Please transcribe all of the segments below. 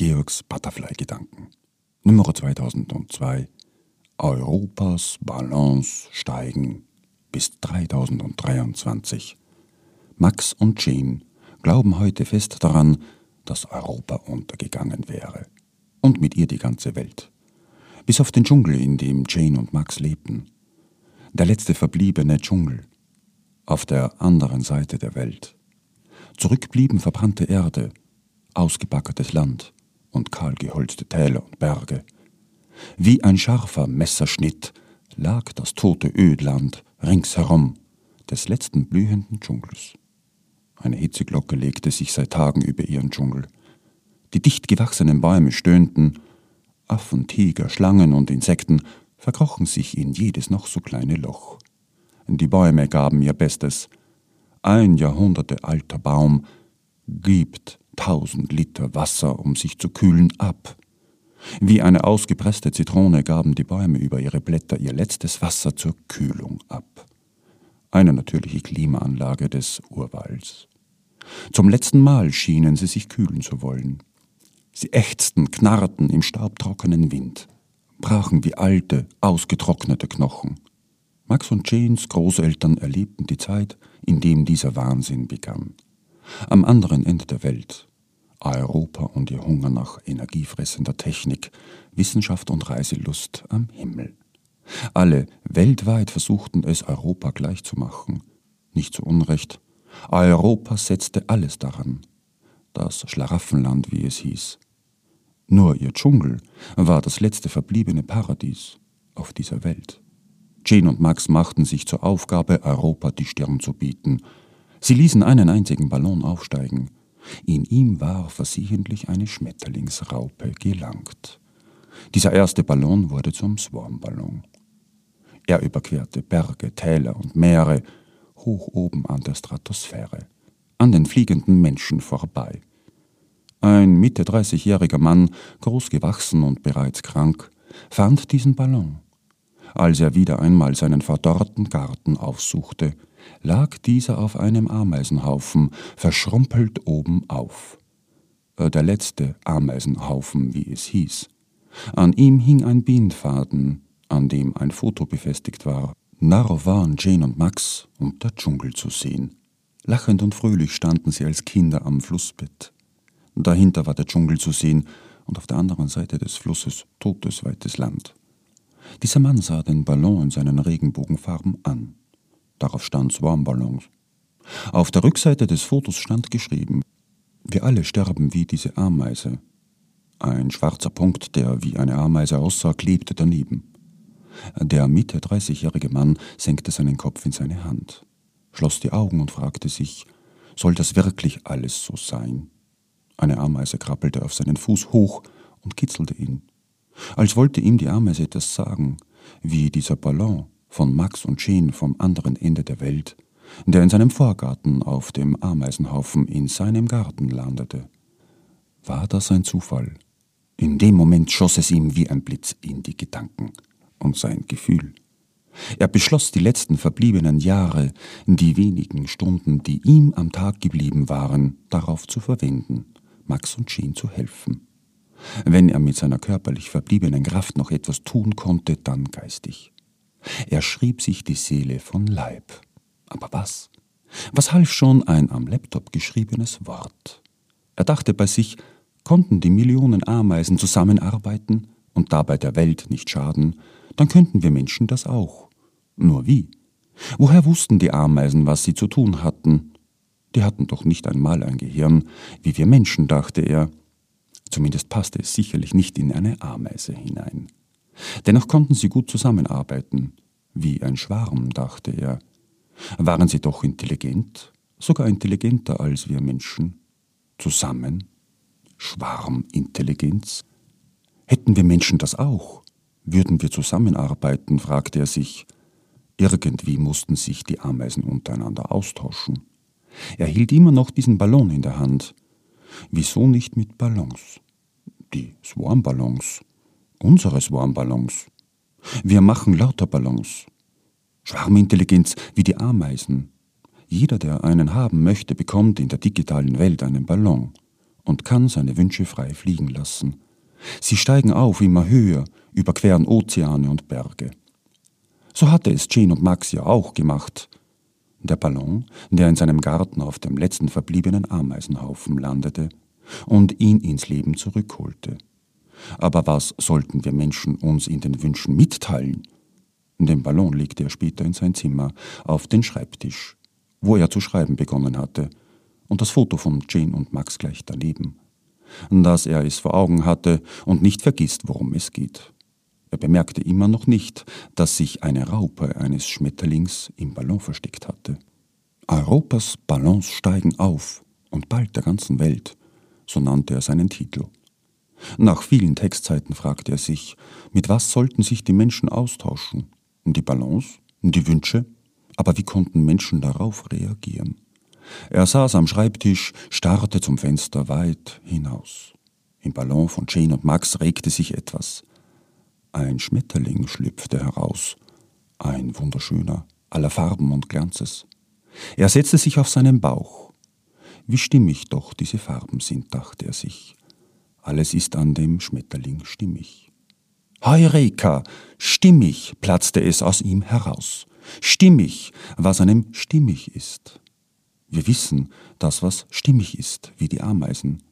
Georgs Butterfly-Gedanken. Nummer 2002. Europas Balance steigen bis 3023. Max und Jane glauben heute fest daran, dass Europa untergegangen wäre. Und mit ihr die ganze Welt. Bis auf den Dschungel, in dem Jane und Max lebten. Der letzte verbliebene Dschungel. Auf der anderen Seite der Welt. Zurück blieben verbrannte Erde, ausgebackertes Land und kahl geholzte Täler und Berge. Wie ein scharfer Messerschnitt lag das tote Ödland ringsherum des letzten blühenden Dschungels. Eine Hitzeglocke legte sich seit Tagen über ihren Dschungel. Die dicht gewachsenen Bäume stöhnten, Affen, Tiger, Schlangen und Insekten verkrochen sich in jedes noch so kleine Loch. Die Bäume gaben ihr Bestes. Ein Jahrhunderte alter Baum gibt tausend Liter Wasser, um sich zu kühlen, ab. Wie eine ausgepresste Zitrone gaben die Bäume über ihre Blätter ihr letztes Wasser zur Kühlung ab. Eine natürliche Klimaanlage des Urwalds. Zum letzten Mal schienen sie sich kühlen zu wollen. Sie ächzten, knarrten im staubtrockenen Wind, brachen wie alte, ausgetrocknete Knochen. Max und Janes Großeltern erlebten die Zeit, in dem dieser Wahnsinn begann. Am anderen Ende der Welt, Europa und ihr Hunger nach energiefressender Technik, Wissenschaft und Reiselust am Himmel. Alle weltweit versuchten es, Europa gleichzumachen. Nicht zu Unrecht. Europa setzte alles daran. Das Schlaraffenland, wie es hieß. Nur ihr Dschungel war das letzte verbliebene Paradies auf dieser Welt. Jane und Max machten sich zur Aufgabe, Europa die Stirn zu bieten. Sie ließen einen einzigen Ballon aufsteigen. In ihm war versehentlich eine Schmetterlingsraupe gelangt. Dieser erste Ballon wurde zum Swarmballon. Er überquerte Berge, Täler und Meere, hoch oben an der Stratosphäre, an den fliegenden Menschen vorbei. Ein Mitte 30-jähriger Mann, groß gewachsen und bereits krank, fand diesen Ballon. Als er wieder einmal seinen verdorrten Garten aufsuchte, lag dieser auf einem Ameisenhaufen, verschrumpelt oben auf. Äh, der letzte Ameisenhaufen, wie es hieß. An ihm hing ein Bindfaden, an dem ein Foto befestigt war. Narr waren Jane und Max und der Dschungel zu sehen. Lachend und fröhlich standen sie als Kinder am Flussbett. Dahinter war der Dschungel zu sehen und auf der anderen Seite des Flusses totes, weites Land. Dieser Mann sah den Ballon in seinen Regenbogenfarben an. Darauf stand Swarmballons. Auf der Rückseite des Fotos stand geschrieben: Wir alle sterben wie diese Ameise. Ein schwarzer Punkt, der wie eine Ameise aussah, klebte daneben. Der Mitte 30-jährige Mann senkte seinen Kopf in seine Hand, schloss die Augen und fragte sich, soll das wirklich alles so sein? Eine Ameise krabbelte auf seinen Fuß hoch und kitzelte ihn, als wollte ihm die Ameise etwas sagen, wie dieser Ballon von Max und Jane vom anderen Ende der Welt, der in seinem Vorgarten auf dem Ameisenhaufen in seinem Garten landete. War das ein Zufall? In dem Moment schoss es ihm wie ein Blitz in die Gedanken und sein Gefühl. Er beschloss, die letzten verbliebenen Jahre, die wenigen Stunden, die ihm am Tag geblieben waren, darauf zu verwenden, Max und Jean zu helfen. Wenn er mit seiner körperlich verbliebenen Kraft noch etwas tun konnte, dann geistig. Er schrieb sich die Seele von Leib. Aber was? Was half schon ein am Laptop geschriebenes Wort? Er dachte bei sich, konnten die Millionen Ameisen zusammenarbeiten und dabei der Welt nicht schaden, dann könnten wir Menschen das auch. Nur wie? Woher wussten die Ameisen, was sie zu tun hatten? Die hatten doch nicht einmal ein Gehirn, wie wir Menschen, dachte er. Zumindest passte es sicherlich nicht in eine Ameise hinein. Dennoch konnten sie gut zusammenarbeiten. Wie ein Schwarm, dachte er. Waren sie doch intelligent, sogar intelligenter als wir Menschen. Zusammen? Schwarmintelligenz? Hätten wir Menschen das auch? Würden wir zusammenarbeiten, fragte er sich. Irgendwie mussten sich die Ameisen untereinander austauschen. Er hielt immer noch diesen Ballon in der Hand. Wieso nicht mit Ballons? Die Swarmballons. Unsere Swarmballons. Wir machen lauter Ballons. Schwarmintelligenz wie die Ameisen. Jeder, der einen haben möchte, bekommt in der digitalen Welt einen Ballon. und kann seine Wünsche frei fliegen lassen. Sie steigen auf immer höher, überqueren Ozeane und Berge. So hatte es Jane und Max ja auch gemacht. Der Ballon, der in seinem Garten auf dem letzten verbliebenen Ameisenhaufen landete und ihn ins Leben zurückholte. Aber was sollten wir Menschen uns in den Wünschen mitteilen? Den Ballon legte er später in sein Zimmer auf den Schreibtisch, wo er zu schreiben begonnen hatte, und das Foto von Jane und Max gleich daneben. Dass er es vor Augen hatte und nicht vergisst, worum es geht. Er bemerkte immer noch nicht, dass sich eine Raupe eines Schmetterlings im Ballon versteckt hatte. Europas Ballons steigen auf und bald der ganzen Welt, so nannte er seinen Titel. Nach vielen Textzeiten fragte er sich, mit was sollten sich die Menschen austauschen? Die Ballons? Die Wünsche? Aber wie konnten Menschen darauf reagieren? Er saß am Schreibtisch, starrte zum Fenster weit hinaus. Im Ballon von Jane und Max regte sich etwas. Ein Schmetterling schlüpfte heraus, ein wunderschöner, aller Farben und Glanzes. Er setzte sich auf seinen Bauch. Wie stimmig doch diese Farben sind, dachte er sich. Alles ist an dem Schmetterling stimmig. Heureka! Stimmig! platzte es aus ihm heraus. Stimmig, was einem stimmig ist. Wir wissen, dass was stimmig ist, wie die Ameisen,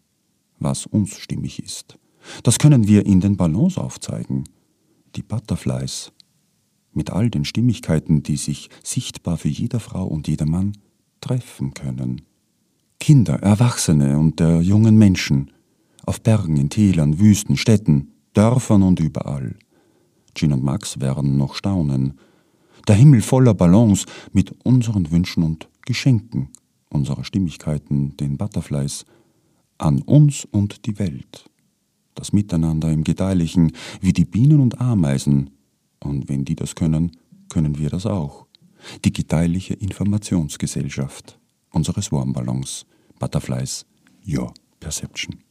was uns stimmig ist. Das können wir in den Ballons aufzeigen die Butterflies, mit all den Stimmigkeiten, die sich sichtbar für jede Frau und jedermann treffen können. Kinder, Erwachsene und der jungen Menschen, auf Bergen, in Tälern, Wüsten, Städten, Dörfern und überall. Jean und Max werden noch staunen. Der Himmel voller Ballons mit unseren Wünschen und Geschenken, unserer Stimmigkeiten, den Butterflies, an uns und die Welt das Miteinander im Gedeihlichen, wie die Bienen und Ameisen. Und wenn die das können, können wir das auch. Die gedeihliche Informationsgesellschaft unseres Warmballons, Butterflies, Your Perception.